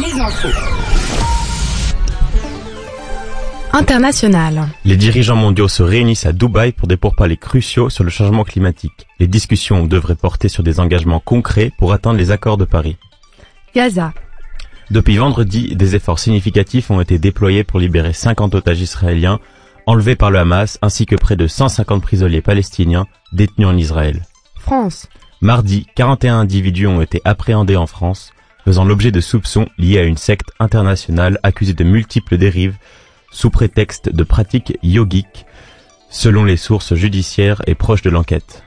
les infos. International. Les dirigeants mondiaux se réunissent à Dubaï pour des pourparlers cruciaux sur le changement climatique. Les discussions devraient porter sur des engagements concrets pour atteindre les accords de Paris. Gaza. Depuis vendredi, des efforts significatifs ont été déployés pour libérer 50 otages israéliens enlevés par le Hamas ainsi que près de 150 prisonniers palestiniens détenus en Israël. France. Mardi, 41 individus ont été appréhendés en France, faisant l'objet de soupçons liés à une secte internationale accusée de multiples dérives sous prétexte de pratiques yogiques, selon les sources judiciaires et proches de l'enquête.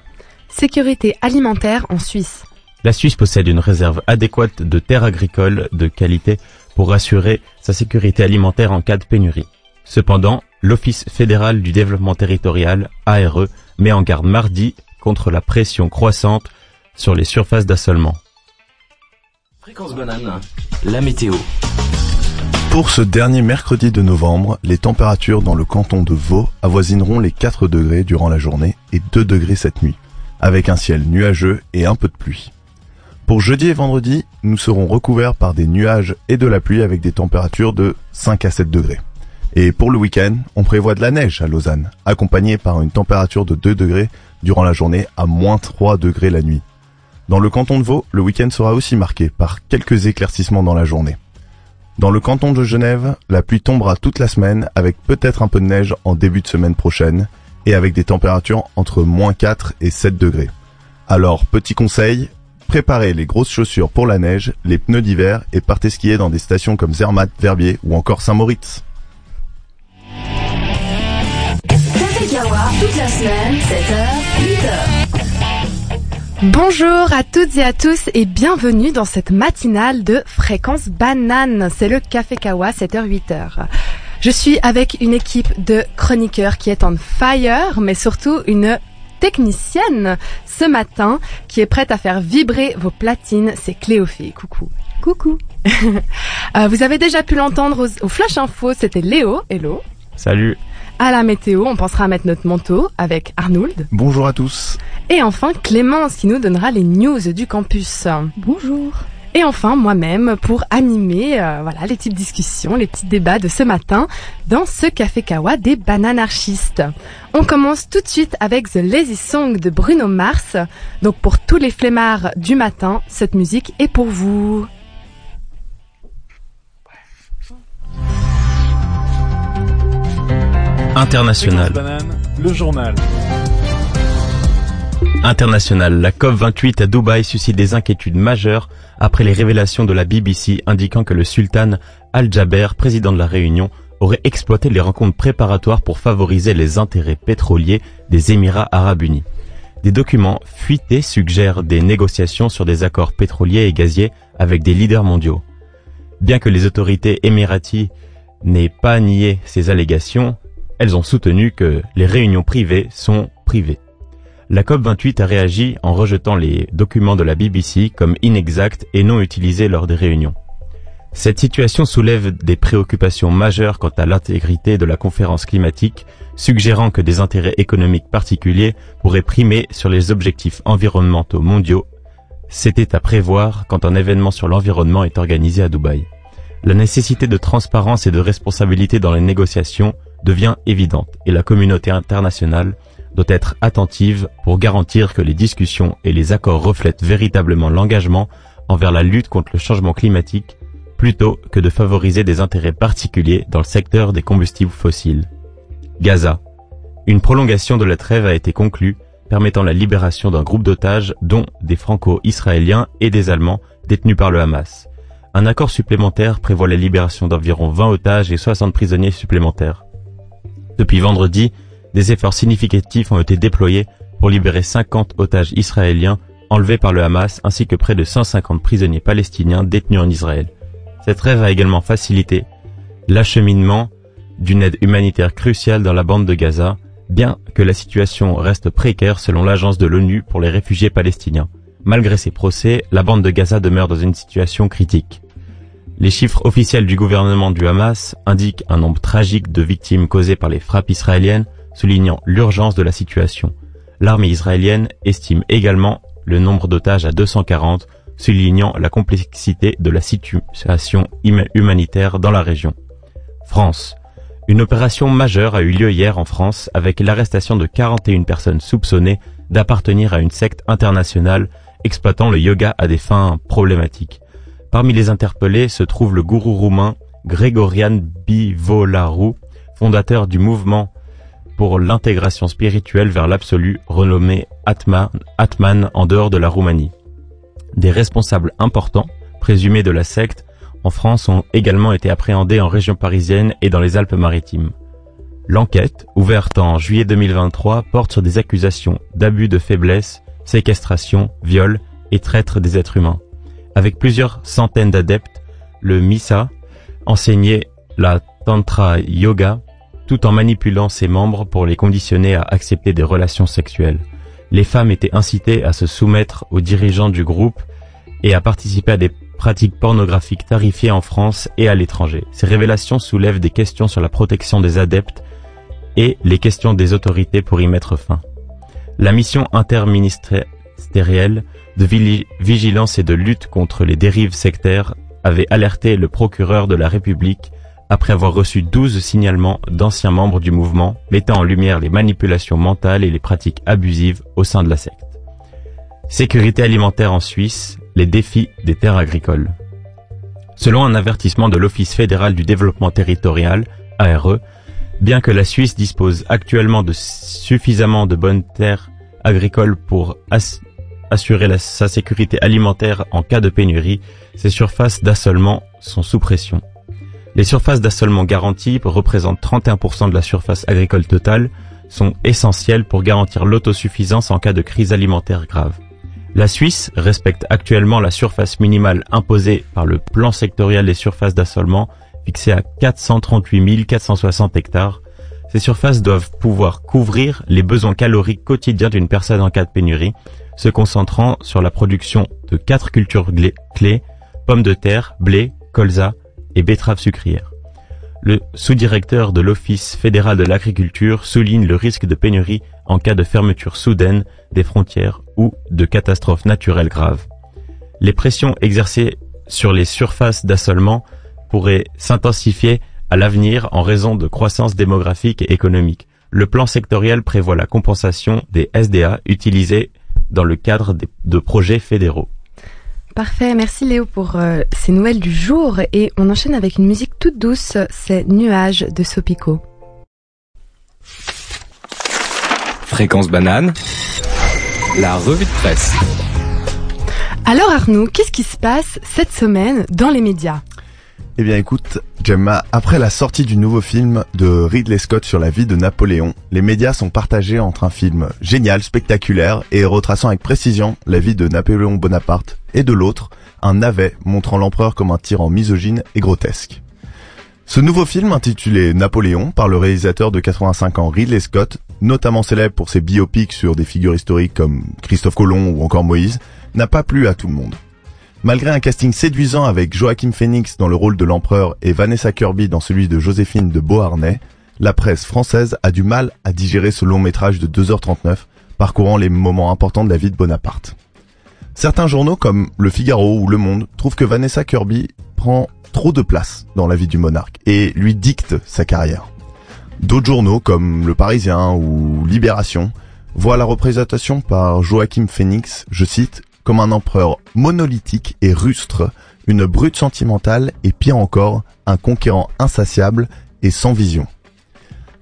Sécurité alimentaire en Suisse. La Suisse possède une réserve adéquate de terres agricoles de qualité pour assurer sa sécurité alimentaire en cas de pénurie. Cependant, l'Office fédéral du développement territorial, ARE, met en garde mardi contre la pression croissante sur les surfaces d'assolement. Fréquence banane, la météo. Pour ce dernier mercredi de novembre, les températures dans le canton de Vaud avoisineront les 4 degrés durant la journée et 2 degrés cette nuit, avec un ciel nuageux et un peu de pluie. Pour jeudi et vendredi, nous serons recouverts par des nuages et de la pluie avec des températures de 5 à 7 degrés. Et pour le week-end, on prévoit de la neige à Lausanne, accompagnée par une température de 2 degrés durant la journée à moins 3 degrés la nuit. Dans le canton de Vaud, le week-end sera aussi marqué par quelques éclaircissements dans la journée. Dans le canton de Genève, la pluie tombera toute la semaine avec peut-être un peu de neige en début de semaine prochaine et avec des températures entre moins 4 et 7 degrés. Alors, petit conseil, préparez les grosses chaussures pour la neige, les pneus d'hiver et partez skier dans des stations comme Zermatt, Verbier ou encore Saint-Moritz. Café Kawa, toute la semaine, 7h, 8h. Bonjour à toutes et à tous et bienvenue dans cette matinale de Fréquence Banane. C'est le Café Kawa, 7h-8h. Je suis avec une équipe de chroniqueurs qui est en fire, mais surtout une technicienne ce matin qui est prête à faire vibrer vos platines. C'est Cléophée. Coucou. Coucou. Euh, vous avez déjà pu l'entendre au, au Flash Info, c'était Léo. Hello. Salut À la météo, on pensera à mettre notre manteau avec Arnould. Bonjour à tous. Et enfin Clémence qui nous donnera les news du campus. Bonjour. Et enfin moi-même pour animer euh, voilà les petites discussions, les petits débats de ce matin dans ce café kawa des bananarchistes. On commence tout de suite avec The Lazy Song de Bruno Mars. Donc pour tous les flemmards du matin, cette musique est pour vous. International. Le journal. International, la COP28 à Dubaï suscite des inquiétudes majeures après les révélations de la BBC indiquant que le sultan Al-Jaber, président de la Réunion, aurait exploité les rencontres préparatoires pour favoriser les intérêts pétroliers des Émirats arabes unis. Des documents fuités suggèrent des négociations sur des accords pétroliers et gaziers avec des leaders mondiaux. Bien que les autorités émiraties n'aient pas nié ces allégations, elles ont soutenu que les réunions privées sont privées. La COP28 a réagi en rejetant les documents de la BBC comme inexacts et non utilisés lors des réunions. Cette situation soulève des préoccupations majeures quant à l'intégrité de la conférence climatique, suggérant que des intérêts économiques particuliers pourraient primer sur les objectifs environnementaux mondiaux. C'était à prévoir quand un événement sur l'environnement est organisé à Dubaï. La nécessité de transparence et de responsabilité dans les négociations devient évidente et la communauté internationale doit être attentive pour garantir que les discussions et les accords reflètent véritablement l'engagement envers la lutte contre le changement climatique plutôt que de favoriser des intérêts particuliers dans le secteur des combustibles fossiles. Gaza. Une prolongation de la trêve a été conclue, permettant la libération d'un groupe d'otages, dont des franco-israéliens et des Allemands détenus par le Hamas. Un accord supplémentaire prévoit la libération d'environ 20 otages et 60 prisonniers supplémentaires. Depuis vendredi, des efforts significatifs ont été déployés pour libérer 50 otages israéliens enlevés par le Hamas ainsi que près de 150 prisonniers palestiniens détenus en Israël. Cette trêve a également facilité l'acheminement d'une aide humanitaire cruciale dans la bande de Gaza, bien que la situation reste précaire selon l'agence de l'ONU pour les réfugiés palestiniens. Malgré ces procès, la bande de Gaza demeure dans une situation critique. Les chiffres officiels du gouvernement du Hamas indiquent un nombre tragique de victimes causées par les frappes israéliennes, soulignant l'urgence de la situation. L'armée israélienne estime également le nombre d'otages à 240 soulignant la complexité de la situation humanitaire dans la région. France. Une opération majeure a eu lieu hier en France avec l'arrestation de 41 personnes soupçonnées d'appartenir à une secte internationale exploitant le yoga à des fins problématiques. Parmi les interpellés se trouve le gourou roumain Gregorian Bivolaru, fondateur du mouvement pour l'intégration spirituelle vers l'absolu renommé Atman, Atman en dehors de la Roumanie. Des responsables importants, présumés de la secte, en France ont également été appréhendés en région parisienne et dans les Alpes-Maritimes. L'enquête, ouverte en juillet 2023, porte sur des accusations d'abus de faiblesse, séquestration, viol et traître des êtres humains. Avec plusieurs centaines d'adeptes, le MISA enseignait la Tantra Yoga tout en manipulant ses membres pour les conditionner à accepter des relations sexuelles. Les femmes étaient incitées à se soumettre aux dirigeants du groupe et à participer à des pratiques pornographiques tarifiées en France et à l'étranger. Ces révélations soulèvent des questions sur la protection des adeptes et les questions des autorités pour y mettre fin. La mission interministérielle de vigilance et de lutte contre les dérives sectaires avait alerté le procureur de la République après avoir reçu 12 signalements d'anciens membres du mouvement mettant en lumière les manipulations mentales et les pratiques abusives au sein de la secte. Sécurité alimentaire en Suisse, les défis des terres agricoles. Selon un avertissement de l'Office fédéral du développement territorial, ARE, bien que la Suisse dispose actuellement de suffisamment de bonnes terres agricoles pour assurer sa sécurité alimentaire en cas de pénurie, ses surfaces d'assolement sont sous pression. Les surfaces d'assolement garanties représentent 31% de la surface agricole totale, sont essentielles pour garantir l'autosuffisance en cas de crise alimentaire grave. La Suisse respecte actuellement la surface minimale imposée par le plan sectoriel des surfaces d'assolement fixé à 438 460 hectares. Ces surfaces doivent pouvoir couvrir les besoins caloriques quotidiens d'une personne en cas de pénurie, se concentrant sur la production de quatre cultures clés, pommes de terre, blé, colza et betteraves sucrières. Le sous-directeur de l'Office fédéral de l'agriculture souligne le risque de pénurie en cas de fermeture soudaine des frontières ou de catastrophes naturelles graves. Les pressions exercées sur les surfaces d'assolement pourraient s'intensifier à l'avenir en raison de croissance démographique et économique. Le plan sectoriel prévoit la compensation des SDA utilisés dans le cadre de projets fédéraux. Parfait, merci Léo pour euh, ces nouvelles du jour et on enchaîne avec une musique toute douce, c'est Nuages de Sopico. Fréquence banane, la revue de presse. Alors Arnaud, qu'est-ce qui se passe cette semaine dans les médias? Eh bien écoute, Gemma, après la sortie du nouveau film de Ridley Scott sur la vie de Napoléon, les médias sont partagés entre un film génial, spectaculaire et retraçant avec précision la vie de Napoléon Bonaparte, et de l'autre, un navet montrant l'empereur comme un tyran misogyne et grotesque. Ce nouveau film intitulé Napoléon par le réalisateur de 85 ans Ridley Scott, notamment célèbre pour ses biopics sur des figures historiques comme Christophe Colomb ou encore Moïse, n'a pas plu à tout le monde. Malgré un casting séduisant avec Joachim Phoenix dans le rôle de l'empereur et Vanessa Kirby dans celui de Joséphine de Beauharnais, la presse française a du mal à digérer ce long métrage de 2h39 parcourant les moments importants de la vie de Bonaparte. Certains journaux comme Le Figaro ou Le Monde trouvent que Vanessa Kirby prend trop de place dans la vie du monarque et lui dicte sa carrière. D'autres journaux comme Le Parisien ou Libération voient la représentation par Joachim Phoenix, je cite, comme un empereur monolithique et rustre, une brute sentimentale et pire encore, un conquérant insatiable et sans vision.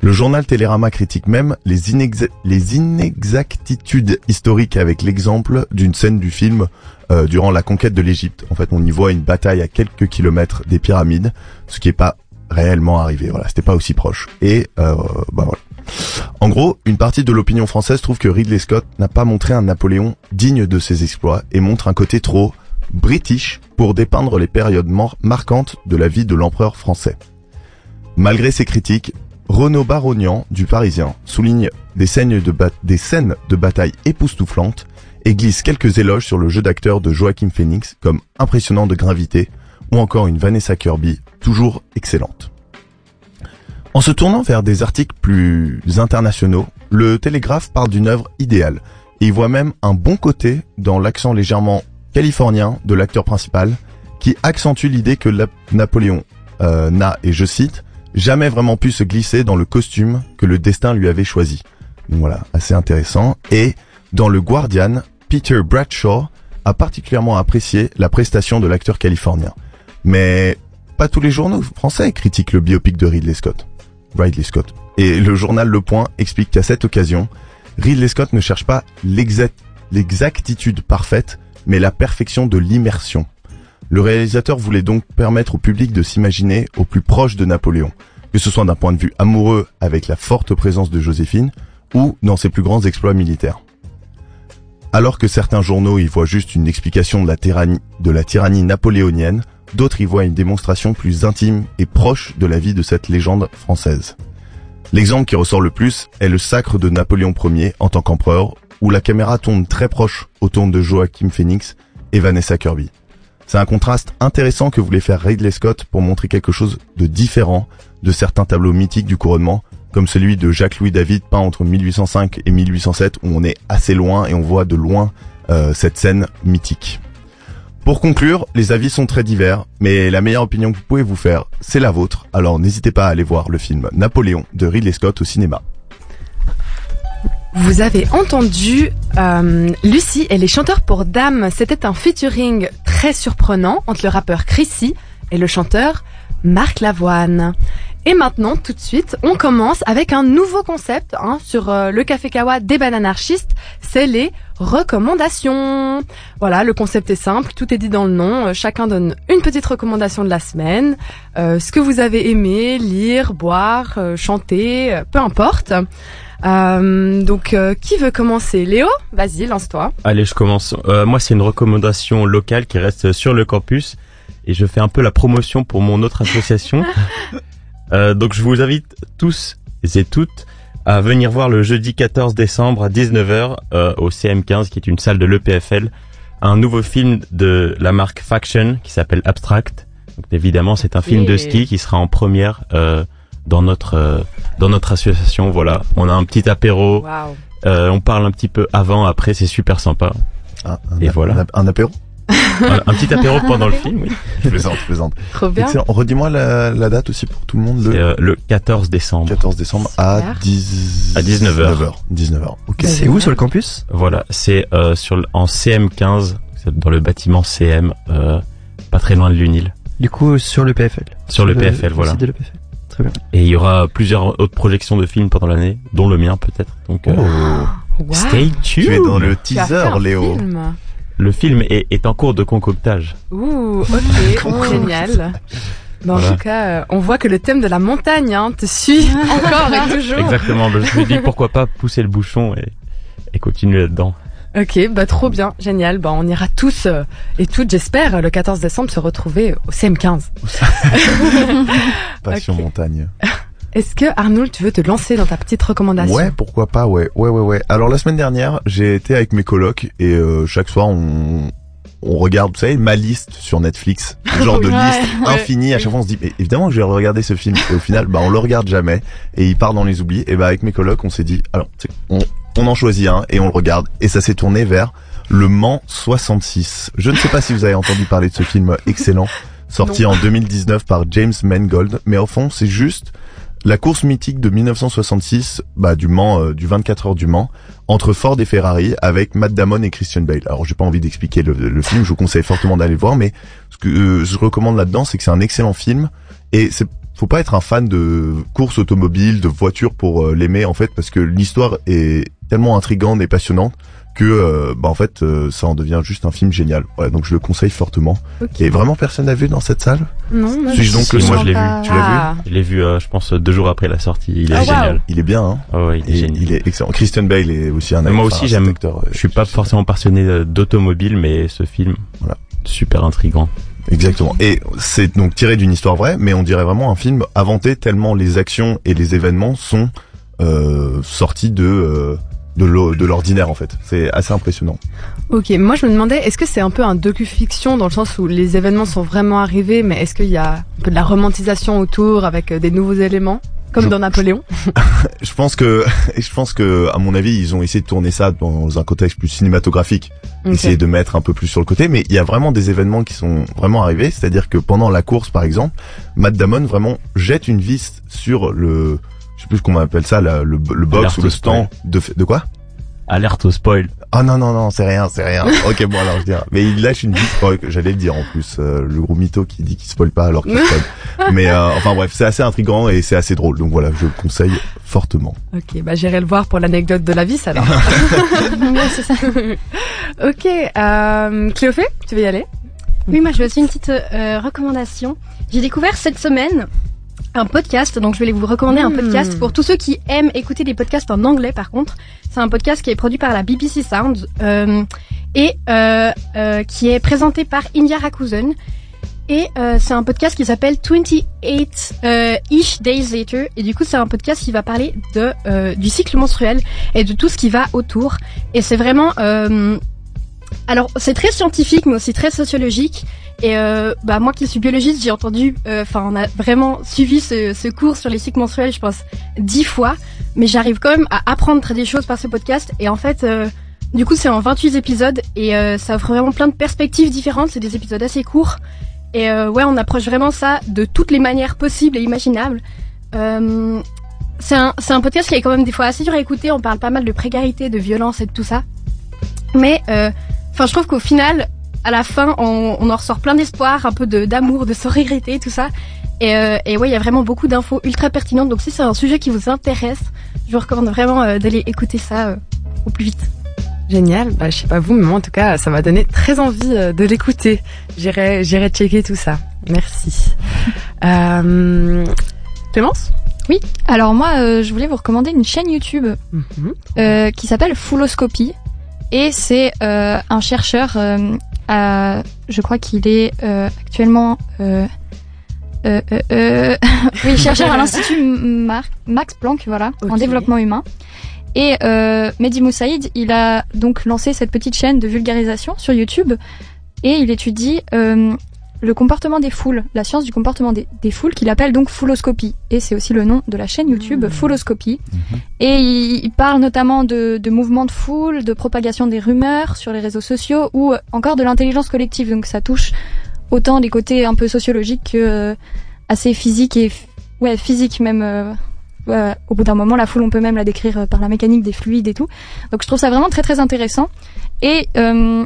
Le journal Télérama critique même les, inexactitudes historiques avec l'exemple d'une scène du film euh, durant la conquête de l'Égypte. En fait, on y voit une bataille à quelques kilomètres des pyramides, ce qui n'est pas réellement arrivé. Voilà, c'était pas aussi proche. Et euh, bah voilà. En gros, une partie de l'opinion française trouve que Ridley Scott n'a pas montré un Napoléon digne de ses exploits et montre un côté trop british pour dépeindre les périodes marquantes de la vie de l'empereur français. Malgré ces critiques, Renaud Barognan du Parisien souligne des scènes de, des scènes de bataille époustouflantes et glisse quelques éloges sur le jeu d'acteur de Joachim Phoenix comme impressionnant de gravité ou encore une Vanessa Kirby toujours excellente. En se tournant vers des articles plus internationaux, le Télégraphe parle d'une œuvre idéale et y voit même un bon côté dans l'accent légèrement californien de l'acteur principal qui accentue l'idée que Napoléon euh, n'a, et je cite, jamais vraiment pu se glisser dans le costume que le destin lui avait choisi. Voilà, assez intéressant. Et dans le Guardian, Peter Bradshaw a particulièrement apprécié la prestation de l'acteur californien. Mais pas tous les journaux français critiquent le biopic de Ridley Scott. Ridley Scott. Et le journal Le Point explique qu'à cette occasion, Ridley Scott ne cherche pas l'exact- l'exactitude parfaite, mais la perfection de l'immersion. Le réalisateur voulait donc permettre au public de s'imaginer au plus proche de Napoléon, que ce soit d'un point de vue amoureux avec la forte présence de Joséphine, ou dans ses plus grands exploits militaires. Alors que certains journaux y voient juste une explication de la tyrannie, de la tyrannie napoléonienne, d'autres y voient une démonstration plus intime et proche de la vie de cette légende française. L'exemple qui ressort le plus est le sacre de Napoléon Ier en tant qu'empereur, où la caméra tourne très proche autour de Joachim Phoenix et Vanessa Kirby. C'est un contraste intéressant que voulait faire Ridley Scott pour montrer quelque chose de différent de certains tableaux mythiques du couronnement, comme celui de Jacques-Louis David peint entre 1805 et 1807, où on est assez loin et on voit de loin euh, cette scène mythique. Pour conclure, les avis sont très divers, mais la meilleure opinion que vous pouvez vous faire, c'est la vôtre, alors n'hésitez pas à aller voir le film Napoléon de Ridley Scott au cinéma. Vous avez entendu euh, Lucie et les chanteurs pour dames. C'était un featuring très surprenant entre le rappeur Chrissy et le chanteur Marc Lavoine. Et maintenant, tout de suite, on commence avec un nouveau concept hein, sur euh, le Café Kawa des bananarchistes. C'est les recommandations. Voilà, le concept est simple, tout est dit dans le nom. Euh, chacun donne une petite recommandation de la semaine. Euh, ce que vous avez aimé, lire, boire, euh, chanter, euh, peu importe. Euh, donc, euh, qui veut commencer? Léo? Vas-y, lance-toi. Allez, je commence. Euh, moi, c'est une recommandation locale qui reste sur le campus et je fais un peu la promotion pour mon autre association. Euh, donc, je vous invite tous et toutes à venir voir le jeudi 14 décembre à 19h euh, au CM15, qui est une salle de l'EPFL, un nouveau film de la marque Faction qui s'appelle Abstract. Donc, évidemment, c'est un film de ski qui sera en première euh, dans notre euh, dans notre association. Voilà, on a un petit apéro. Waouh. Euh, on parle un petit peu avant, après, c'est super sympa. Un, un Et voilà. Un apéro? Voilà, un petit apéro pendant le film, oui. Je plaisante, je plaisante. Trop bien. Excellent. Redis-moi la, la date aussi pour tout le monde, C'est le euh, le 14 décembre. 14 décembre à Super. 10... À 19h. 19h. 19h. Ok. Ouais. C'est où sur le campus? Voilà, c'est euh, sur le- en CM15, c'est dans le bâtiment CM, euh, pas très loin de l'UNIL, Du coup, sur le PFL. sur le PFL, voilà. site de le PFL. Très bien. Et il y aura plusieurs autres projections de films pendant l'année, dont le mien peut-être. Donc, euh, Oh, Wow. stay tuned. tu es dans le Tu as fait teaser, un Léo. film. Le film est, est en cours de concoctage. Ouh, ok, génial. Bon, En tout cas, euh, on voit que le thème de la montagne hein, te suit encore et toujours. Exactement. je me suis dit pourquoi pas pousser le bouchon et, et continuer là-dedans. Ok, bah trop bien, génial. Bah on ira tous euh, et toutes, j'espère, le 14 décembre se retrouver au CM15. Passion montagne. Est-ce que Arnold, tu veux te lancer dans ta petite recommandation Ouais, pourquoi pas, ouais. Ouais, ouais, ouais. Alors la semaine dernière, j'ai été avec mes colocs et euh, chaque soir, on, on regarde, vous savez, ma liste sur Netflix. Genre de Ouais, liste ouais. infinie. À chaque fois, on se dit, mais évidemment que je vais regarder ce film. Et au final, bah, on le regarde jamais. Et il part dans les oublis. Et bah, avec mes colocs, on s'est dit, alors, tu sais, on, on en choisit un et on le regarde. Et ça s'est tourné vers Le Mans 66. Je ne sais pas si vous avez entendu parler de ce film excellent, sorti en 2019 par James Mangold. Mais au fond, c'est juste la course mythique de 1966, bah, du Mans, euh, du 24 heures du Mans, entre Ford et Ferrari, avec Matt Damon et Christian Bale. Alors, j'ai pas envie d'expliquer le, film, je vous conseille fortement d'aller le voir, mais ce que euh, je recommande là-dedans, c'est que c'est un excellent film, et c'est faut pas être un fan de course automobile, de voiture pour euh, l'aimer en fait, parce que l'histoire est tellement intrigante et passionnante que euh, bah, en fait euh, ça en devient juste un film génial. Voilà, donc je le conseille fortement. Ok. Et vraiment personne n'a vu dans cette salle? Non, moi, Suis-je donc Si, moi, je l'ai vu. Tu l'as vu? Je l'ai vu, euh, je pense, deux jours après la sortie. Il est Ah, wow. génial. Il est bien, hein ouais, il est Et génial. il est excellent. Christian Bale est aussi un moi aussi, j'aime- euh, Je suis pas forcément passionné euh, d'automobile, mais ce film, Voilà. super intrigant. Exactement. Et c'est donc tiré d'une histoire vraie, mais on dirait vraiment un film inventé tellement les actions et les événements sont euh, sortis de euh, de l'o- de l'ordinaire en fait. C'est assez impressionnant. Ok, moi je me demandais, est-ce que c'est un peu un docu-fiction dans le sens où les événements sont vraiment arrivés, mais est-ce qu'il y a un peu de la romantisation autour avec euh, des nouveaux éléments Comme Je- dans Napoléon. Je pense que, je pense que, à mon avis, ils ont essayé de tourner ça dans un contexte plus cinématographique, essayer de mettre un peu plus sur le côté. Mais il y a vraiment des événements qui sont vraiment arrivés. C'est-à-dire que pendant la course, par exemple, Matt Damon vraiment jette une vis sur le, je sais plus comment on appelle ça, le, le box ou le stand de, de quoi? Alerte au spoil. Ah non non non, c'est rien, c'est rien. ok bon alors je dirais. Mais il lâche une que J'allais le dire en plus, euh, le gros mytho qui dit qu'il spoil pas alors qu'il spoil. Mais euh, enfin bref, c'est assez intrigant et c'est assez drôle. Donc voilà, je le conseille fortement. Ok, bah j'irai le voir pour l'anecdote de la vis alors. Ouais, c'est ça. ok, euh, Cléophée, tu veux y aller? Oui, moi j'ai aussi une petite euh, recommandation. J'ai découvert cette semaine un podcast, donc je vais vous recommander un Hmm. podcast pour tous ceux qui aiment écouter des podcasts en anglais par contre. C'est un podcast qui est produit par la BBC Sound euh, et euh, euh, qui est présenté par India Rakusen. Et euh, c'est un podcast qui s'appelle 28 euh, Ish Days Later. Et du coup, c'est un podcast qui va parler de euh, du cycle menstruel et de tout ce qui va autour. Et c'est vraiment... euh, alors, c'est très scientifique, mais aussi très sociologique. Et euh, bah moi qui suis biologiste, j'ai entendu, euh, enfin on a vraiment suivi ce, ce cours sur les cycles menstruels, je pense dix fois, mais j'arrive quand même à apprendre des choses par ce podcast. Et en fait, euh, du coup c'est en 28 épisodes et euh, ça offre vraiment plein de perspectives différentes. C'est des épisodes assez courts et euh, ouais on approche vraiment ça de toutes les manières possibles et imaginables. C'est un un podcast qui est quand même des fois assez dur à écouter. On parle pas mal de précarité, de violence et de tout ça, mais enfin je trouve qu'au final à la fin, on, on en ressort plein d'espoir, un peu de d'amour, de sororité, tout ça. Et, euh, et ouais, il y a vraiment beaucoup d'infos ultra pertinentes. Donc si c'est un sujet qui vous intéresse, je vous recommande vraiment euh, d'aller écouter ça euh, au plus vite. Génial, bah je sais pas vous, mais moi en tout cas ça m'a donné très envie euh, de l'écouter. J'irai j'irai checker tout ça. Merci. euh, Clémence? Alors moi, euh, je voulais vous recommander une chaîne YouTube Mhm. euh, qui s'appelle Fulloscopy. Et c'est euh, un chercheur, euh, je crois qu'il est euh, actuellement... Euh, oui, chercheur à l'Institut Mar- Max Planck, voilà, en développement humain. Et Mehdi Moussaïd, il a donc lancé cette petite chaîne de vulgarisation sur YouTube et il étudie le comportement des foules, la science du comportement des, des foules qu'il appelle donc Fouloscopie. Et c'est aussi le nom de la chaîne YouTube, Fouloscopie. Et il, il parle notamment de, de mouvements de foule, de propagation des rumeurs sur les réseaux sociaux ou encore de l'intelligence collective. Donc ça touche autant des côtés un peu sociologiques que euh, assez physiques et ouais physiques même. euh, ouais, au bout d'un moment, la foule, on peut même la décrire par la mécanique des fluides et tout. Donc je trouve ça vraiment très très intéressant. Et euh,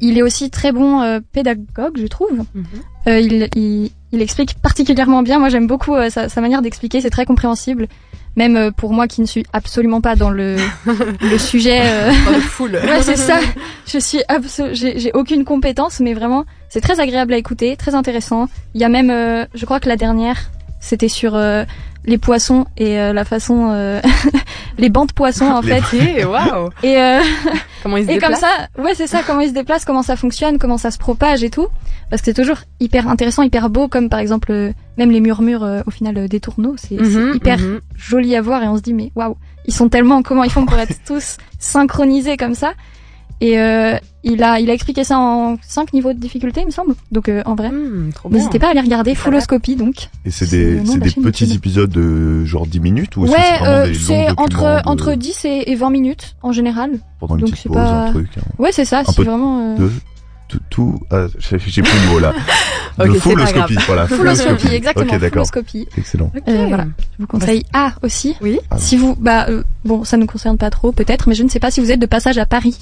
il est aussi très bon euh, pédagogue, je trouve. Mhm. Euh, il, il, il explique particulièrement bien. Moi, j'aime beaucoup euh, sa, sa manière d'expliquer. C'est très compréhensible, même pour moi qui ne suis absolument pas dans le le sujet. Dans le full. ouais, c'est ça. Je suis j'ai aucune compétence, mais vraiment, c'est très agréable à écouter, très intéressant. Il y a même, je crois que la dernière, c'était sur les poissons et euh, la façon, euh, les bancs de poissons en Les fait. Waouh. Et euh, Comment ils se et comme ça, ouais, c'est ça, comment ils se déplacent, comment ça fonctionne, comment ça se propage et tout. Parce que c'est toujours hyper intéressant, hyper beau, comme par exemple, euh, même les murmures euh, au final euh, des tourneaux, c'est c'est Mhm, hyper mhm. joli à voir et on se dit, mais waouh, ils sont tellement, comment ils font pour être tous synchronisés comme ça. Et euh, il a, il a expliqué ça en cinq niveaux de difficulté, il me semble. Donc euh, en vrai, trop bien. n'hésitez pas à aller regarder. Fulloscopie donc. Et c'est C'est des, c'est des petits YouTube. épisodes de genre 10 minutes ou est-ce que Ouais, c'est euh, c'est entre de- entre 10 et, et 20 minutes en général. pendant une donc petite c'est pause, pas- un truc. hein. Ouais, c'est ça, peu vraiment. euh, De, tout, tout ah, j'ai plus le mot là. Ok, de c'est fulloscopie, voilà. Fulloscopie, exactement. Ok, d'accord. Fulloscopie. Excellent. Euh, voilà. Je vous conseille. Ah, aussi. Oui. Ah, Si vous, bah, euh, bon, ça ne nous concerne pas trop, peut-être, mais je ne sais pas si vous êtes de passage à Paris.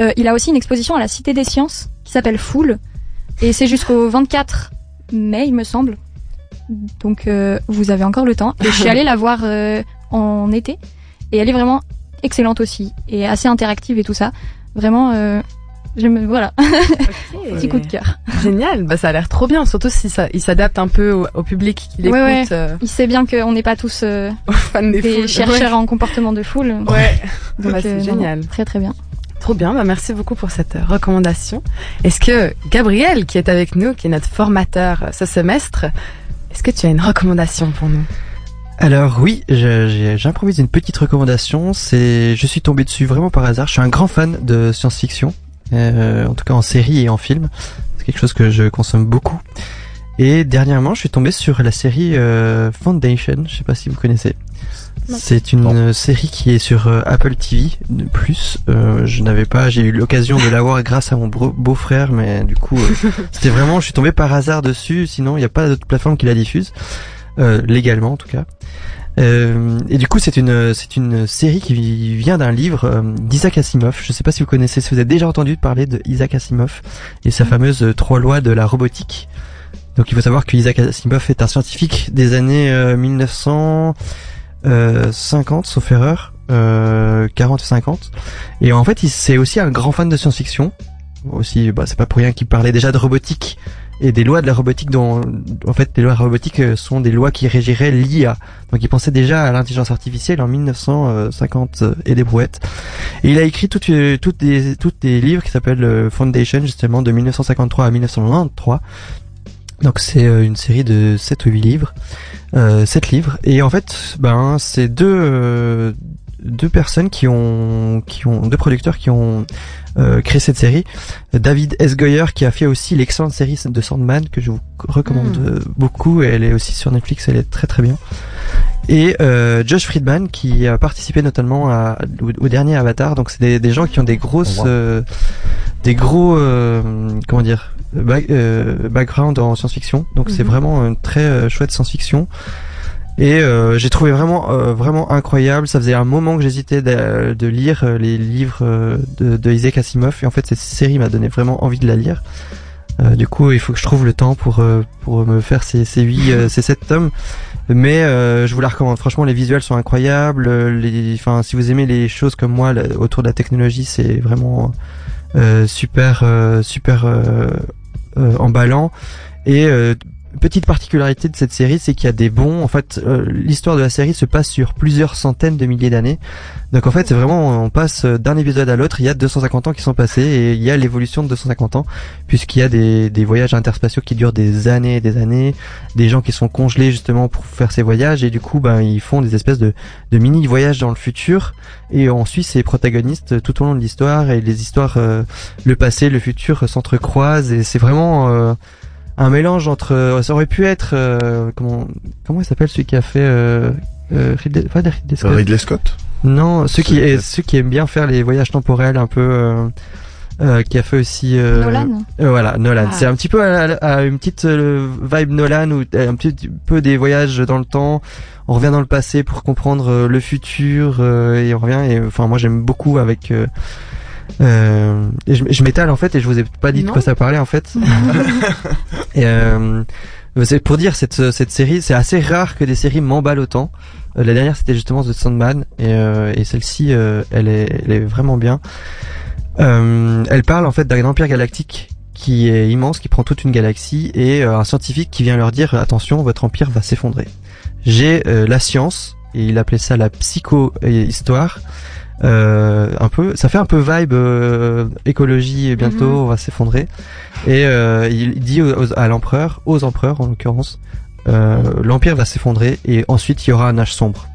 Euh, il a aussi une exposition à la Cité des Sciences qui s'appelle Foule, et c'est jusqu'au 24 mai, il me semble. Donc, euh, vous avez encore le temps. Et je suis allée la voir euh, en été, et elle est vraiment excellente aussi, et assez interactive et tout ça. Vraiment, euh, j'aime, voilà, petit coup de cœur. Génial, bah ça a l'air trop bien, surtout si ça, il s'adapte un peu au, au public qui l'écoute, Ouais, ouais. euh, Il sait bien qu'on n'est pas tous euh, fans des, chercheurs en comportement de foule. Ouais. Bah, c'est euh, non, génial. non, très très bien. Trop bien, bah merci beaucoup pour cette euh, recommandation. Est-ce que Gabriel, qui est avec nous, qui est notre formateur euh, ce semestre, est-ce que tu as une recommandation pour nous? Alors oui, j'improvise une petite recommandation. C'est, je suis tombé dessus vraiment par hasard. Je suis un grand fan de science-fiction, euh, en tout cas en série et en film. C'est quelque chose que je consomme beaucoup. Et dernièrement, je suis tombé sur la série euh, Foundation. Je sais pas si vous connaissez. C'est une série qui est sur euh, Apple TV plus. Euh, je n'avais pas, j'ai eu l'occasion de la voir grâce à mon beau-frère, mais du coup, euh, c'était vraiment, je suis tombé par hasard dessus. Sinon, il n'y a pas d'autre plateforme qui la diffuse euh, légalement en tout cas. Euh, et du coup, c'est une c'est une série qui vient d'un livre euh, d'Isaac Asimov. Je sais pas si vous connaissez, si vous avez déjà entendu parler de Isaac Asimov et sa fameuse euh, trois lois de la robotique. Donc, il faut savoir que Isaac Asimov est un scientifique des années euh, 1950, sauf erreur, euh, 40 et 50. Et en fait, c'est aussi un grand fan de science-fiction. Aussi, bah, c'est pas pour rien qu'il parlait déjà de robotique et des lois de la robotique dont en fait les lois robotiques euh, sont des lois qui régiraient l'IA. Donc il pensait déjà à l'intelligence artificielle en 1950 euh, et des brouettes. Et il a écrit toutes euh, toutes des toutes des livres qui s'appellent euh, Foundation justement de 1953 à 1993. Donc c'est euh, une série de 7 ou 8 livres, euh, 7 livres et en fait ben c'est deux euh, deux personnes qui ont qui ont deux producteurs qui ont euh, créé cette série. David S. Goyer qui a fait aussi l'excellente série de Sandman que je vous recommande Mm. euh, beaucoup. Elle est aussi sur Netflix, elle est très très bien. Et euh, Josh Friedman qui a participé notamment à, au, au dernier Avatar. Donc c'est des, des gens qui ont des grosses, euh, des gros, euh, comment dire, back- euh, background en science-fiction. Donc c'est Mhm. vraiment une très euh, chouette science-fiction. Et euh, j'ai trouvé vraiment euh, vraiment incroyable. Ça faisait un moment que j'hésitais de, de lire euh, les livres euh, de, de Isaac Asimov et en fait cette série m'a donné vraiment envie de la lire. Euh, du coup, il faut que je trouve le temps pour euh, pour me faire ces ces huit euh, ces sept tomes. Mais euh, je vous la recommande. Franchement, les visuels sont incroyables. euh, Les, enfin, si vous aimez les choses comme moi là, autour de la technologie, c'est vraiment euh, super euh, super euh, euh, emballant. Et euh, petite particularité de cette série, c'est qu'il y a des bons. En fait, euh, l'histoire de la série se passe sur plusieurs centaines de milliers d'années. Donc en fait, c'est vraiment, on passe d'un épisode à l'autre. Il y a 250 ans qui sont passés et il y a l'évolution de 250 ans, puisqu'il y a des, des voyages interspatiaux qui durent des années et des années, des gens qui sont congelés justement pour faire ces voyages et du coup, ben ils font des espèces de, de mini voyages dans le futur et on suit ces protagonistes tout au long de l'histoire et les histoires, euh, le passé, le futur s'entrecroisent et c'est vraiment euh, un mélange entre euh, ça aurait pu être euh, comment comment il s'appelle celui qui a fait euh, euh, Ridley, pas Ridley Scott. Ridley Scott non ceux qui Celui qui a- ceux qui aiment bien faire les voyages temporels un peu euh, euh, qui a fait aussi euh, Nolan. euh, voilà Nolan Ah. c'est un petit peu à, à une petite euh, vibe Nolan ou un petit peu des voyages dans le temps on revient dans le passé pour comprendre euh, le futur euh, et on revient et enfin moi j'aime beaucoup avec euh, et je, je m'étale en fait et je vous ai pas dit de quoi ça parlait en fait et euh, c'est pour dire cette cette série c'est assez rare que des séries m'emballent autant Euh, la dernière c'était justement The Sandman et, euh, et celle-ci euh, elle est elle est vraiment bien euh, elle parle en fait d'un empire galactique qui est immense, qui prend toute une galaxie, et euh, un scientifique qui vient leur dire attention, votre empire va s'effondrer. J'ai euh, la science, et il appelait ça la psycho-histoire. Euh, un peu, ça fait un peu vibe euh, écologie. Et bientôt, Mhm. on va s'effondrer. Et euh, il dit aux- aux- à l'empereur, aux empereurs en l'occurrence, euh, l'empire va s'effondrer et ensuite il y aura un âge sombre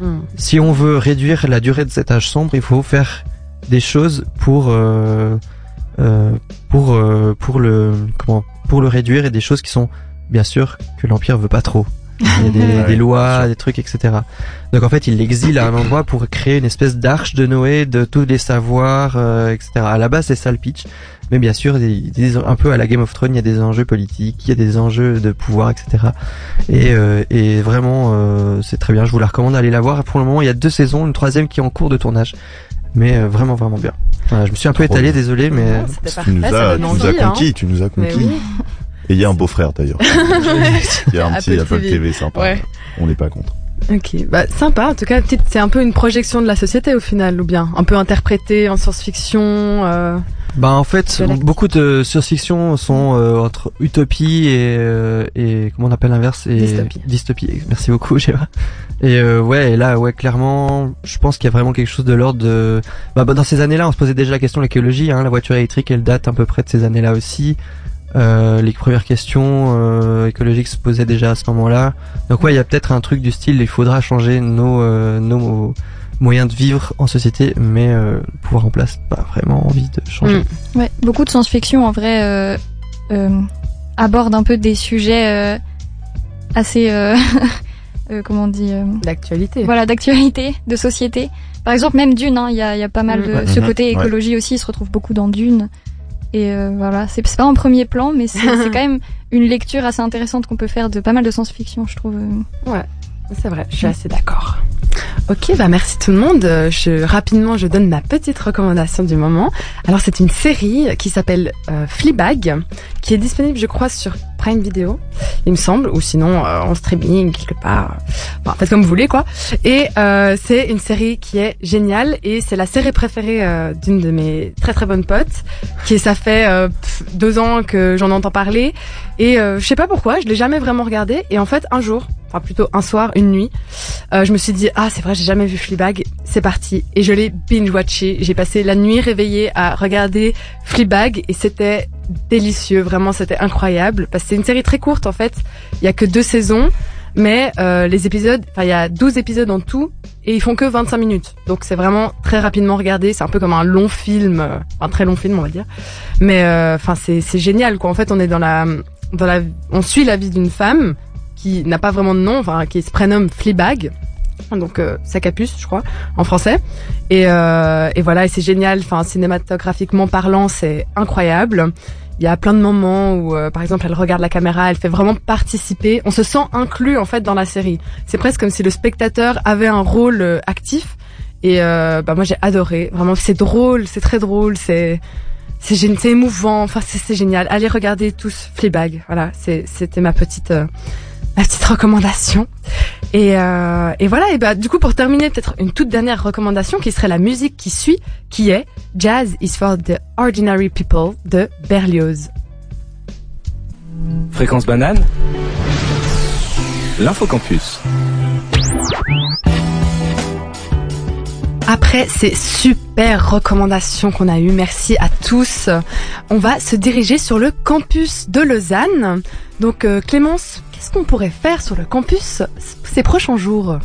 Hmm. si on veut réduire la durée de cet âge sombre, il faut faire des choses pour euh, euh, pour euh, pour le comment pour le réduire et des choses qui sont bien sûr que l'empire veut pas trop. Il y a des, Ouais, des lois, des trucs, etc. Donc en fait, il l'exile à un endroit pour créer une espèce d'arche de Noé de tous les savoirs, euh, etc. À la base, c'est ça le pitch. Mais bien sûr, a des- un peu à la Game of Thrones, il y a des enjeux politiques, il y a des enjeux de pouvoir, etc. Et, euh, et vraiment, euh, c'est très bien. Je vous la recommande d'aller la voir. Pour le moment, il y a deux saisons, une troisième qui est en cours de tournage. Mais euh, vraiment, vraiment bien. Voilà, je me suis un peu étalé, bien. désolé, mais Non, c'était tu nous as, tu nous as hein. conquis, tu nous as conquis. Et il y a un beau-frère d'ailleurs. Il y a un petit Apple Apple TV. TV sympa. Ouais. On n'est pas contre. Ok, bah sympa. En tout cas, petite, c'est un peu une projection de la société au final, ou bien un peu interprété en science-fiction. Euh... Bah en fait, beaucoup de science-fiction sont euh, entre utopie et, euh, et comment on appelle l'inverse et Dystopie. dystopie. Merci beaucoup, Géva. Et euh, ouais, et là, ouais, clairement, je pense qu'il y a vraiment quelque chose de l'ordre de. Bah, bah, dans ces années-là, on se posait déjà la question de l'écologie. Hein, la voiture électrique, elle date à peu près de ces années-là aussi. Euh, les premières questions euh, écologiques se posaient déjà à ce moment-là. Donc ouais, il y a peut-être un truc du style, il faudra changer nos euh, nos moyens de vivre en société, mais euh, le pouvoir en place, pas vraiment envie de changer. Mm. Ouais, beaucoup de science-fiction en vrai euh, euh, aborde un peu des sujets euh, assez, euh, euh, comment on dit, euh, D'actualité. voilà, d'actualité, de société. Par exemple, même Dune, hein, il y, a, il y a pas mal Mm. de Ouais. ce Mhm. côté Ouais. écologie aussi, il se retrouve beaucoup dans Dune. Et euh, voilà, c'est pas en premier plan, mais c'est quand même une lecture assez intéressante qu'on peut faire de pas mal de science-fiction, je trouve. C'est vrai, je suis assez d'accord. Ok, bah merci tout le monde. Euh, Je, rapidement, je donne ma petite recommandation du moment. Alors, c'est une série qui s'appelle euh, Fleabag, qui est disponible, je crois, sur Prime Video, il me semble, ou sinon euh, en streaming quelque part. Enfin, faites comme vous voulez, quoi. Et euh, c'est une série qui est géniale et c'est la série préférée euh, d'une de mes très très bonnes potes, qui ça fait euh, deux ans que j'en entends parler et euh, je sais pas pourquoi, je l'ai jamais vraiment regardé et en fait un jour, enfin plutôt un soir, une nuit, euh, je me suis dit ah c'est vrai j'ai jamais vu Fleabag, c'est parti et je l'ai binge watché. J'ai passé la nuit réveillée à regarder Fleabag et c'était délicieux, vraiment c'était incroyable parce que c'est une série très courte en fait. Il y a que deux saisons, mais euh, les épisodes, enfin il y a 12 épisodes en tout et ils font que 25 minutes. Donc c'est vraiment très rapidement regardé, c'est un peu comme un long film, euh, un très long film on va dire. Mais euh, enfin c'est génial quoi. En fait on est dans la on suit la vie d'une femme qui n'a pas vraiment de nom, enfin qui se prénomme Fleabag. Donc euh, je crois, en français. Et, euh, et voilà, et c'est génial. Enfin, cinématographiquement parlant, c'est incroyable. Il y a plein de moments où, euh, par exemple, elle regarde la caméra, elle fait vraiment participer. On se sent inclus en fait dans la série. C'est presque comme si le spectateur avait un rôle euh, actif. Et euh, bah moi j'ai adoré. Vraiment, c'est drôle, c'est très drôle, c'est c'est c'est émouvant. Enfin, c'est génial. Allez regarder tous Fleabag. Voilà, c'était ma petite euh, ma petite recommandation. Et, euh, et voilà, et bah du coup pour terminer peut-être une toute dernière recommandation qui serait la musique qui suit, qui est Jazz is for the Ordinary People de Berlioz. Fréquence banane. L'infocampus. Après ces super recommandations qu'on a eues, merci à tous. On va se diriger sur le campus de Lausanne. Donc euh, Clémence, qu'est-ce qu'on pourrait faire sur le campus ces prochains jours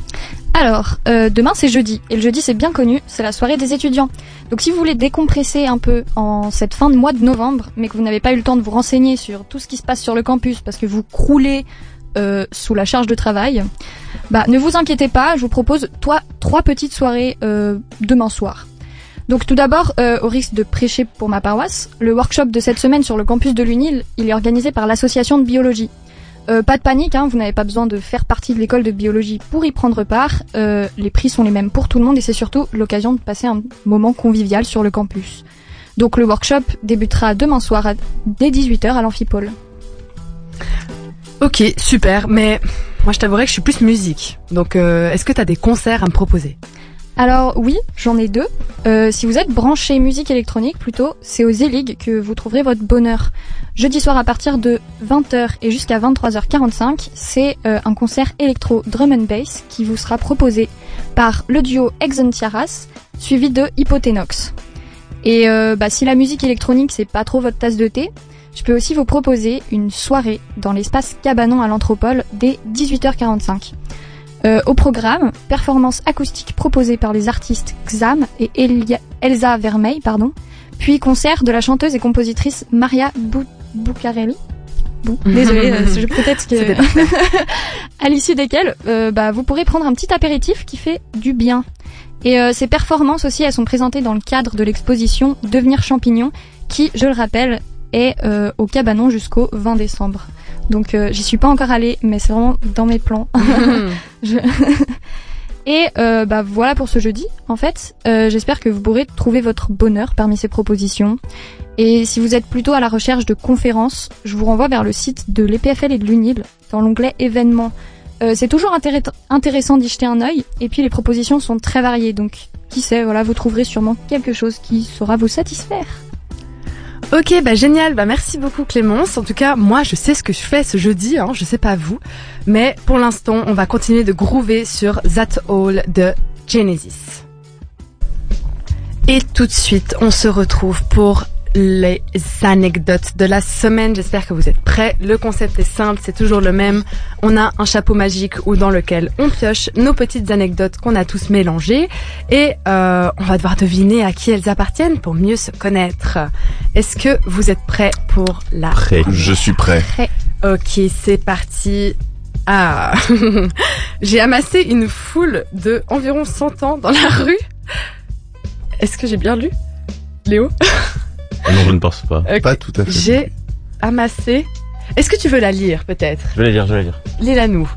Alors, euh, demain c'est jeudi, et le jeudi c'est bien connu, c'est la soirée des étudiants. Donc si vous voulez décompresser un peu en cette fin de mois de novembre, mais que vous n'avez pas eu le temps de vous renseigner sur tout ce qui se passe sur le campus parce que vous croulez euh, sous la charge de travail, bah ne vous inquiétez pas, je vous propose toi trois petites soirées euh, demain soir. Donc tout d'abord, au risque de prêcher pour ma paroisse, le workshop de cette semaine sur le campus de l'UNIL, il est organisé par l'association de biologie. Euh, pas de panique, hein, vous n'avez pas besoin de faire partie de l'école de biologie pour y prendre part. Euh, les prix sont les mêmes pour tout le monde et c'est surtout l'occasion de passer un moment convivial sur le campus. Donc le workshop débutera demain soir dès 18h à l'amphipôle. Ok, super, mais moi je t'avouerais que je suis plus musique. Donc euh, est-ce que t'as des concerts à me proposer? Alors oui, j'en ai deux. Euh, si vous êtes branché musique électronique plutôt, c'est aux Zelig que vous trouverez votre bonheur. Jeudi soir à partir de 20h et jusqu'à 23h45, c'est euh, un concert électro drum and bass qui vous sera proposé par le duo Exentiaras, suivi de Hypoténox. Et euh, bah, si la musique électronique c'est pas trop votre tasse de thé, je peux aussi vous proposer une soirée dans l'espace Cabanon à l'Anthropole dès 18h45. Euh, au programme, performance acoustique proposée par les artistes Xam et Elia- Elsa Vermeil, pardon, puis concert de la chanteuse et compositrice Maria Bou- Buccarelli. Bou- Désolée, euh, je peut-être que à l'issue desquelles, euh, bah, vous pourrez prendre un petit apéritif qui fait du bien. Et euh, ces performances aussi, elles sont présentées dans le cadre de l'exposition Devenir champignon, qui, je le rappelle, est au Cabanon jusqu'au 20 décembre. Donc euh, j'y suis pas encore allée, mais c'est vraiment dans mes plans. Je- Et euh, bah voilà pour ce jeudi. En fait, Euh, j'espère que vous pourrez trouver votre bonheur parmi ces propositions. Et si vous êtes plutôt à la recherche de conférences, je vous renvoie vers le site de l'EPFL et de l'UNIL dans l'onglet événements. Euh, c'est toujours intéressant d'y jeter un œil. Et puis les propositions sont très variées, donc qui sait, voilà, vous trouverez sûrement quelque chose qui saura vous satisfaire. Ok, bah génial, bah merci beaucoup Clémence. En tout cas, moi je sais ce que je fais ce jeudi, hein, je sais pas vous, mais pour l'instant, on va continuer de groover sur That All de Genesis. Et tout de suite, on se retrouve pour les anecdotes de la semaine. J'espère que vous êtes prêts. Le concept est simple, c'est toujours le même. On a un chapeau magique ou dans lequel on pioche nos petites anecdotes qu'on a tous mélangées et euh, on va devoir deviner à qui elles appartiennent pour mieux se connaître. Est-ce que vous êtes prêts pour la Prêt. Je suis prêt. Ok, c'est parti. Ah, j'ai amassé une foule de environ 100 ans dans la rue. Est-ce que j'ai bien lu, Léo? Non, je ne pense pas. Pas tout à fait. J'ai amassé. Est-ce que tu veux la lire, peut-être? Je vais la lire, je vais la lire. Lis-la nous.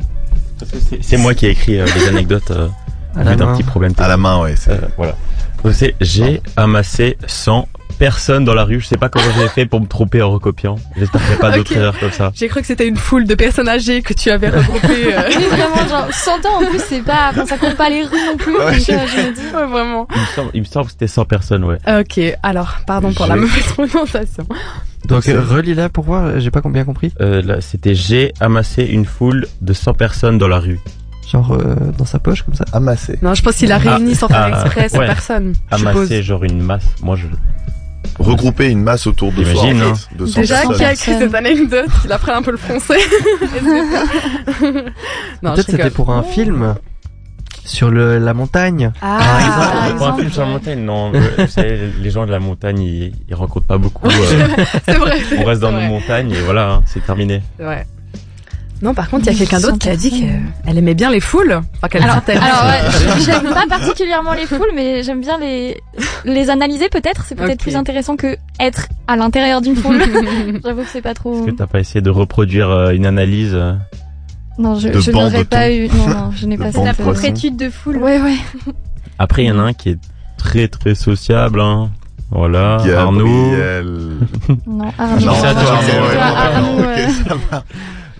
Parce que c'est- moi qui ai écrit euh, les anecdotes euh, À la vu d'un main. petit problème. À la main, ouais. c'est- Euh, voilà. Donc c'est j'ai amassé 100 personnes dans la rue. Je sais pas comment j'ai fait pour me tromper en recopiant. J'espère qu'il n'y a pas d'autres erreurs comme ça. J'ai cru que c'était une foule de personnes âgées que tu avais regroupées. euh. Oui, vraiment, genre, 100 ans en plus, c'est pas, enfin, ça compte pas les rues non plus. Ouais, donc, j'ai- euh, je me dis. Ouais, vraiment. Il me semble, il me semble que c'était 100 personnes, ouais. Ok, alors, pardon pour la mauvaise prononciation. Donc euh, relis-la pour voir, j'ai pas bien compris. Euh, là, c'était j'ai amassé une foule de 100 personnes dans la rue. Genre euh, dans sa poche comme ça. Amassé. Non, je pense qu'il a Ah, réuni sans faire ah, exprès cette ouais. personne. je suppose. Amassé genre une masse. Moi je. Regrouper une masse autour de soi, 100 Déjà, personnes. qui a écrit cette anecdote Il apprend un peu le français. Peut-être c'était pour un film sur le, la montagne. Ah, Par par exemple, pour un film sur la ouais. montagne, non. vous savez, les gens de la montagne, ils, ils rencontrent pas beaucoup. euh, c'est vrai. on reste dans nos montagnes et voilà, hein, c'est terminé. vrai. Non, par contre, il y a quelqu'un d'autre qui a dit 100 qu'elle aimait bien les foules. Enfin, qu'elle Alors, alors ouais, j'aime pas particulièrement les foules, mais j'aime bien les les analyser peut-être. C'est peut-être plus intéressant que être à l'intérieur d'une foule. J'avoue que c'est pas trop. Est-ce que t'as pas essayé de reproduire euh, une analyse euh, Non, je, je n'aurais pas eu. Non, non, je n'ai pas de La propre étude de foule. Ouais, ouais. Après, il y en a un qui est très très sociable. Hein. Voilà, Arnaud. Gabriel. Non, Non, Arnaud. c'est à toi, Arnaud, ouais, Arnaud, ouais. ça va.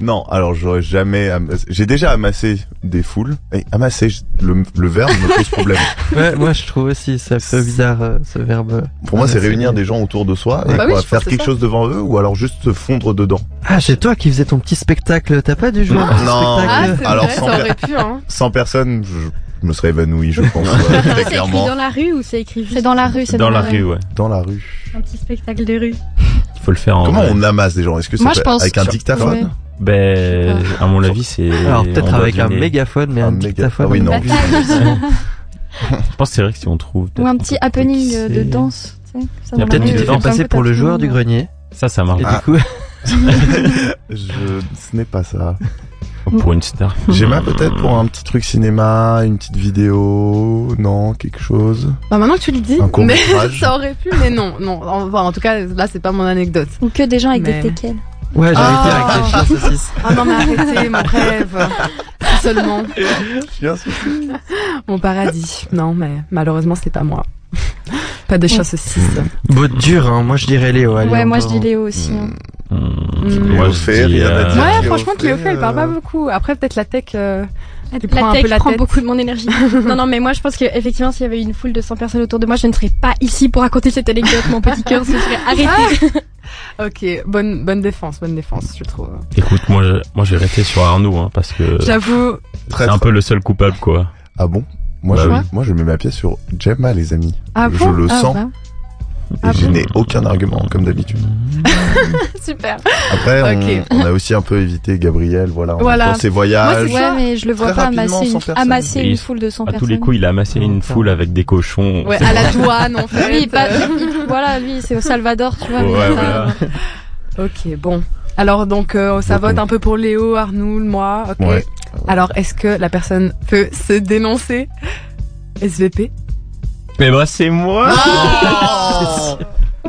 Non, alors j'aurais jamais amassé. J'ai déjà amassé des foules. Et amasser, le, le verbe me pose problème. Ouais, moi je trouve aussi ça fait bizarre euh, ce verbe. Pour moi, c'est réunir des gens autour de soi et Bah quoi, faire quelque c'est chose devant eux ou alors juste se fondre dedans. Ah, c'est toi qui faisais ton petit spectacle. T'as pas dû jouer Non. un petit Non. Ah, spectacle c'est Alors, vrai, sans ça pu, hein. 100 personnes, je me serais évanoui, je pense, ouais, très C'est écrit clairement. dans la rue ou c'est écrit juste C'est dans la rue, c'est Dans la rue, ouais. Dans la rue. Un petit spectacle de rue. Il faut le faire en Comment vrai. on amasse des gens? Est-ce que c'est avec un dictaphone? Ben, à mon avis, c'est. Alors peut-être avec un mégaphone, mais Un un, méga- dictaphone. Ah oui, non. Je pense que c'est vrai que si on trouve. Ou un petit happening de danse. tu sais, ça Il y a peut-être Tu t'es fait passer pour le joueur du grenier. Ça, ça marche. Et Ah. du coup, Je, ce n'est pas ça. Pour une star. J'aimerais peut-être pour un petit truc cinéma, une petite vidéo, non, quelque chose. Bah, maintenant que tu le dis, Un mais ça aurait pu, mais non, non. Enfin, en tout cas, là, c'est pas mon anecdote. Ou que des gens avec Mais- des teckels. Ouais, j'ai Ah. arrêté avec des chiens saucisses. Ah non, mais arrêtez, mon rêve. Seulement Bien sûr. mon paradis. Non, mais malheureusement, c'est pas moi. Pas de chien saucisse. Beau dur, hein. Moi je dirais Léo. allez, Ouais, moi je dis Léo aussi. hein. Hmm, Mm. Moi, Léo euh, dire. Ouais, franchement, fait, fait, elle parle pas euh, beaucoup. Après, peut-être la tech. euh, prend La un tech peu la prend tête. beaucoup de mon énergie. non, non, mais moi je pense que effectivement, s'il y avait une foule de 100 personnes autour de moi, je ne serais pas ici pour raconter cette anecdote. Mon petit cœur se serait arrêté. Ok, bonne bonne défense, bonne défense, je trouve. Écoute, moi, je, moi, je vais rester sur Arnaud, hein, parce que J'avoue, c'est un peu le seul coupable, quoi. Ah bon? Moi, Bah je, oui. moi, je mets ma pièce sur Gemma, les amis. Ah je bon? le Ah, sens bah. Et Ah je bon n'ai aucun argument, comme d'habitude. super. Après, on, a aussi un peu évité Gabriel, voilà, Voilà. dans ses Moi, voyages. c'est Ouais, ça. mais je le vois pas amasser une, 100 personnes. amasser Et une foule de 100 À personnes. tous les coups, il a amassé une foule avec des cochons. Ouais, à la douane en fait. Oui, pas, il- voilà, lui, c'est au Salvador, tu vois. Ouais, voilà. Ok, bon. Alors donc euh, ça vote un peu pour Léo, Arnoul, moi. Ok. Ouais. Alors est-ce que la personne peut se dénoncer? SVP Mais bah, c'est moi! Oh,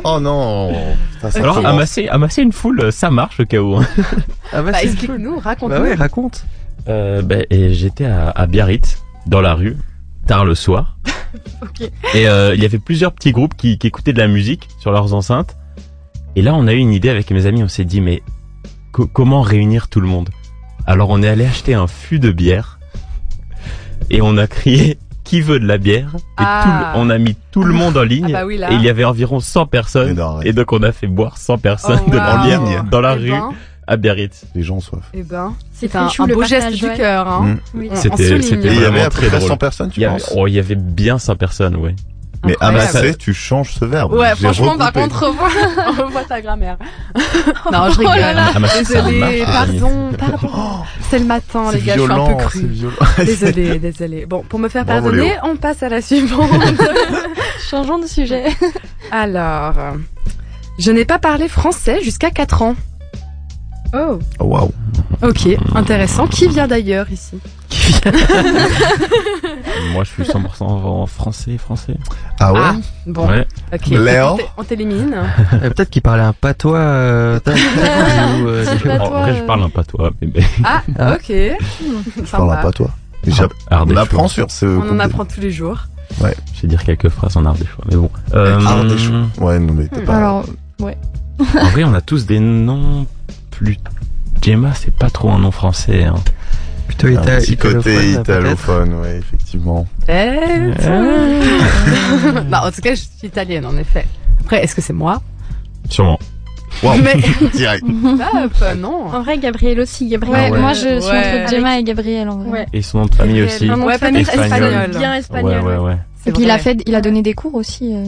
oh non Putain, ça Alors, commence. amasser, amasser une foule, ça marche au cas où. bah, Bah explique-nous, raconte-nous. Bah ouais, raconte. Euh, et j'étais à, à Biarritz, dans la rue, tard le soir. Et euh, il y avait plusieurs petits groupes qui, qui écoutaient de la musique sur leurs enceintes. Et là, on a eu une idée avec mes amis. On s'est dit, mais co- comment réunir tout le monde? Alors, on est allé acheter un fût de bière. Et on a crié, qui veut de la bière Et Ah. tout le- on a mis tout le monde en ligne. Ah bah oui. Et il y avait environ 100 Mais personnes. non. Et donc, on a fait boire 100 personnes Oh, de wow. la bière ligne. dans la Eh rue ben, à Biarritz. Les gens ont soif. eh ben, C'est un, un le beau geste du ouais. cœur. Hein. Mm. Oui. C'était- souligne. c'était Et il y vraiment avait à peu très près drôle. 100 personnes, tu Il y, avait, penses? oh, il y avait bien 100 personnes, oui. Mais amasser, tu changes ce verbe. Ouais, franchement, par contre, revois, revois ta grammaire. non, je rigole. Oh là là. Amasser, ça Désolée, pardon, pardon. C'est le matin, les gars, je suis un violent, peu cru. violent. Désolée, désolée. Bon, pour me faire Bravo, pardonner, Léo. on passe à la suivante. Changeons de sujet. Alors, je n'ai pas parlé français jusqu'à 4 ans. Oh. Oh, Waouh. Ok, intéressant. Qui vient d'ailleurs ici? Moi, je suis 100% en français, français. Ah ouais? Ah, bon, Ouais. ok. Léo On t'é- On t'élimine. Euh, Peut-être qu'il parlait un patois. Euh, ou, euh, En vrai, je parle un patois, mais, mais Ah, Ah. ok. Je parle pas, toi. J'app- On Ardéchois. apprend sur ce. On en apprend tous les jours. Je vais dire quelques phrases en ardéchois, mais bon. Euh, Ardéchois. Ouais, non, mais t'es pas. Alors, En vrai, on a tous des noms plus. Gemma, c'est pas trop un nom français. Hein. Plutôt un ita- petit côté italophone, ouais, effectivement. Eh, bah, en tout cas, je suis italienne, en effet. Après, est-ce que c'est moi? Sûrement. Wow. Mais Direct. ah, bah, non. En vrai, Gabriel aussi. Gabriel. ouais, ouais. moi je suis Ouais. entre Gemma et Gabriel en vrai. Ouais. Et son nom de famille aussi. De Ouais, famille espagnol. espagnole. Bien espagnol. ouais, ouais. C'est Et puis il a fait, il a donné des cours aussi euh,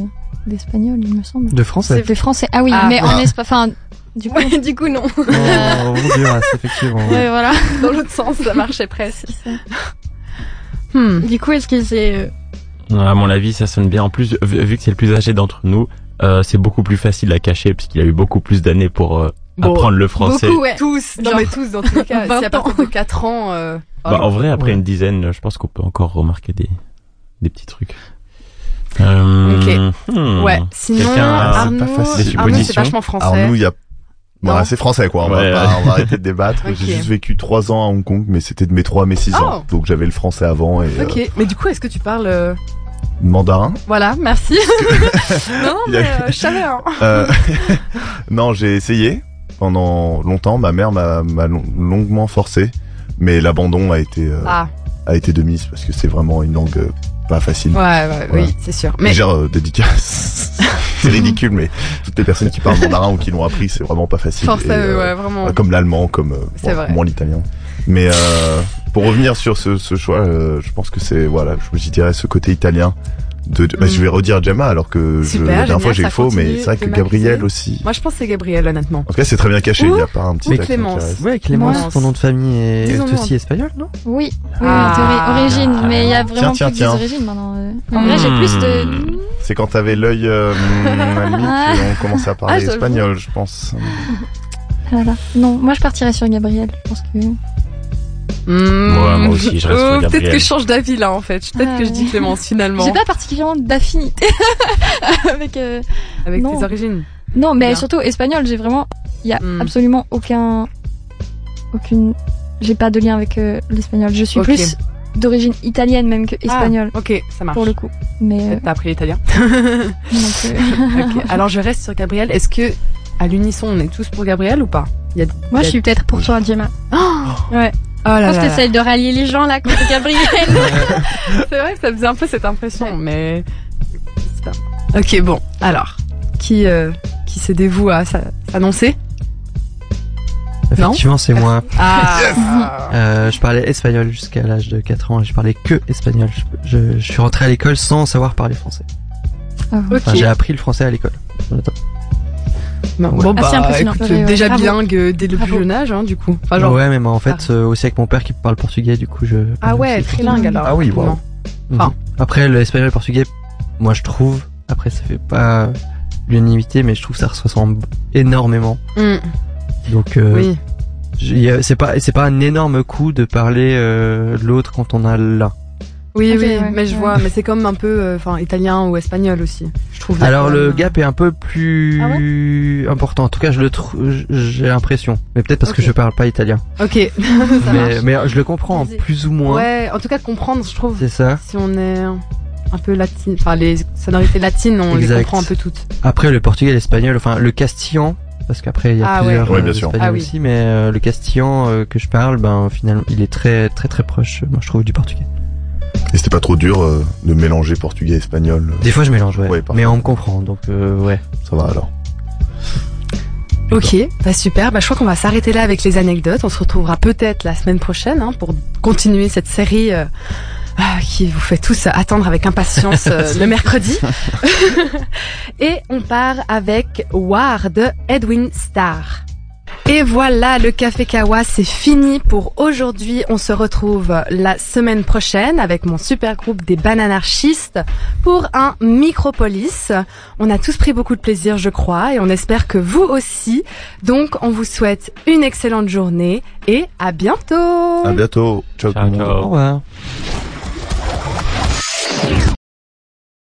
d'espagnol, il me semble. De français. Des français. Ah oui, Ah. mais en espagnol. Enfin, du coup. Ouais, du coup, non. Oh, Honduras, effectivement. Ouais, voilà. Dans l'autre sens, ça marchait presque. C'est. Hmm. Du coup, est-ce qu'il s'est... euh, À mon avis, ça sonne bien. En plus, vu que c'est le plus âgé d'entre nous, euh, c'est beaucoup plus facile à cacher parce qu'il a eu beaucoup plus d'années pour euh, Bon, apprendre le français. Beaucoup, ouais. Tous, non Genre mais tous dans tous les cas. 20 Si à partir de 4 ans. Euh... Bah, en vrai, après Ouais. une dizaine, je pense qu'on peut encore remarquer des, des petits trucs. Euh, Ok. hmm. Ouais. Sinon, Arnaud, c'est c'est vachement français. Arnaud, il y a. C'est français quoi, on, Ouais, va pas, ouais. on va arrêter de débattre. J'ai juste vécu trois ans à Hong Kong, mais c'était de mes trois à mes six Oh. ans. Donc j'avais le français avant et euh, Ok, mais du coup, est-ce que tu parles euh, mandarin? Voilà, merci. non, mais euh, je savais. Hein. Euh, non, j'ai essayé pendant longtemps. Ma mère m'a m'a long- longuement forcé, mais l'abandon a été euh, Ah, a été de mise parce que c'est vraiment une langue euh, pas facile. ouais, ouais, Voilà. oui, c'est sûr. Mais genre euh, dédicace. c'est ridicule, mais toutes les personnes qui parlent mandarin ou qui l'ont appris, c'est vraiment pas facile. force Et, eux, euh, ouais, vraiment. Comme l'allemand, comme euh, C'est bon, vrai. moins l'italien. Mais euh, pour revenir sur ce, ce choix, euh, je pense que c'est voilà, je je dirais ce côté italien. De, bah, Mm. je vais redire Gemma alors que je, Super, la dernière fois j'ai eu faux, mais c'est vrai que. Gabriel aussi. Moi, je pense que c'est Gabriel, honnêtement. En tout cas, c'est très bien caché. Il y a pas un petit qui Clémence. Ouais, Clémence, Clémence. ton nom de famille est aussi espagnol, non? Oui, oui, Ah. en théorie, origine, mais il y a vraiment tiens, plus origines maintenant. euh. En vrai, j'ai plus de. C'est quand t'avais l'œil euh, ami Ah. qu'on commençait à parler Ah, espagnol, je pense. Voilà. Non, moi je partirais sur Gabriel. Je pense que. Ouais, moi aussi, je reste sur Oh, Peut-être que je change d'avis là, en fait. Peut-être Ah, que je dis. Clémence finalement. J'ai pas particulièrement d'affinité avec. euh, Avec Non. tes origines. Non, mais Bien. surtout espagnol, j'ai vraiment. Il y a Hmm. absolument aucun. Aucune. J'ai pas de lien avec euh, l'espagnol. Je suis plus d'origine italienne même que espagnole, Ah, ok, ça marche. pour le coup. Mais. euh, T'as appris l'italien. euh. Alors je reste sur Gabriel. Est-ce que à l'unisson on est tous pour Gabriel ou pas? Il y a... Moi, il y je suis peut-être pour toi, Gemma. ouais. Oh là Je pense que t'essayes de rallier les gens là contre Gabriel. C'est vrai que ça faisait un peu cette impression, mais. pas- Ok, bon. Alors, qui euh, qui se dévoue à sa- s'annoncer? Effectivement, c'est moi. Ah. Euh, je parlais espagnol jusqu'à l'âge de 4 ans et je parlais que espagnol. Je, je- je suis rentré à l'école sans savoir parler français. ah, Ok. Enfin, j'ai appris le français à l'école. Non, Ouais. Bon, bah, Assez impressionnant. écoute, Ouais, ouais, déjà bravo. bilingue euh, dès le plus jeune âge, hein, du coup. Enfin, genre. ouais, mais moi, en fait, euh, aussi avec mon père qui parle portugais, du coup, je. Ah ouais, trilingue alors. Ah oui, wow. Mhm. Enfin. Après, le espagnol et le portugais, moi, je trouve. Après, ça fait pas l'unanimité, mais je trouve que ça se ressemble énormément. Hmm, Donc, euh, oui. c'est pas, c'est pas un énorme coup de parler euh, l'autre quand on a l'un. Oui, oui, ouais, mais je vois, mais c'est comme un peu, euh, enfin, italien ou espagnol aussi, je trouve. Alors le gap est un peu plus important. En tout cas, je le trouve, j'ai l'impression. Mais peut-être parce que je parle pas italien. Ok, ça mais, mais je le comprends plus ou moins. Ouais, en tout cas, comprendre, je trouve. C'est ça. Si on est un peu latine, enfin, les sonorités latines, on Exact. les comprend un peu toutes. Après le portugais, l'espagnol, enfin le castillan, parce qu'après il y a Ah, plusieurs ouais. Ouais, euh, bien sûr. espagnols Ah oui. aussi, mais euh, le castillan euh, que je parle, ben finalement, il est très très très proche. Moi, je trouve du portugais. Et c'était pas trop dur euh, de mélanger portugais et espagnol. Des fois, je mélange, ouais. Mais on me comprend, donc euh, ouais. Ça va alors. Ok, bah super. Bah je crois qu'on va s'arrêter là avec les anecdotes. On se retrouvera peut-être la semaine prochaine hein, pour continuer cette série euh, ah, qui vous fait tous attendre avec impatience euh, le mercredi. Et on part avec War de Edwin Starr. Et voilà, le Café Kawa, c'est fini pour aujourd'hui. On se retrouve la semaine prochaine avec mon super groupe des bananarchistes pour un Micropolis. On a tous pris beaucoup de plaisir, je crois, et on espère que vous aussi. Donc, on vous souhaite une excellente journée et à bientôt. À bientôt. Ciao. Ciao, tout le monde. ciao. Au revoir.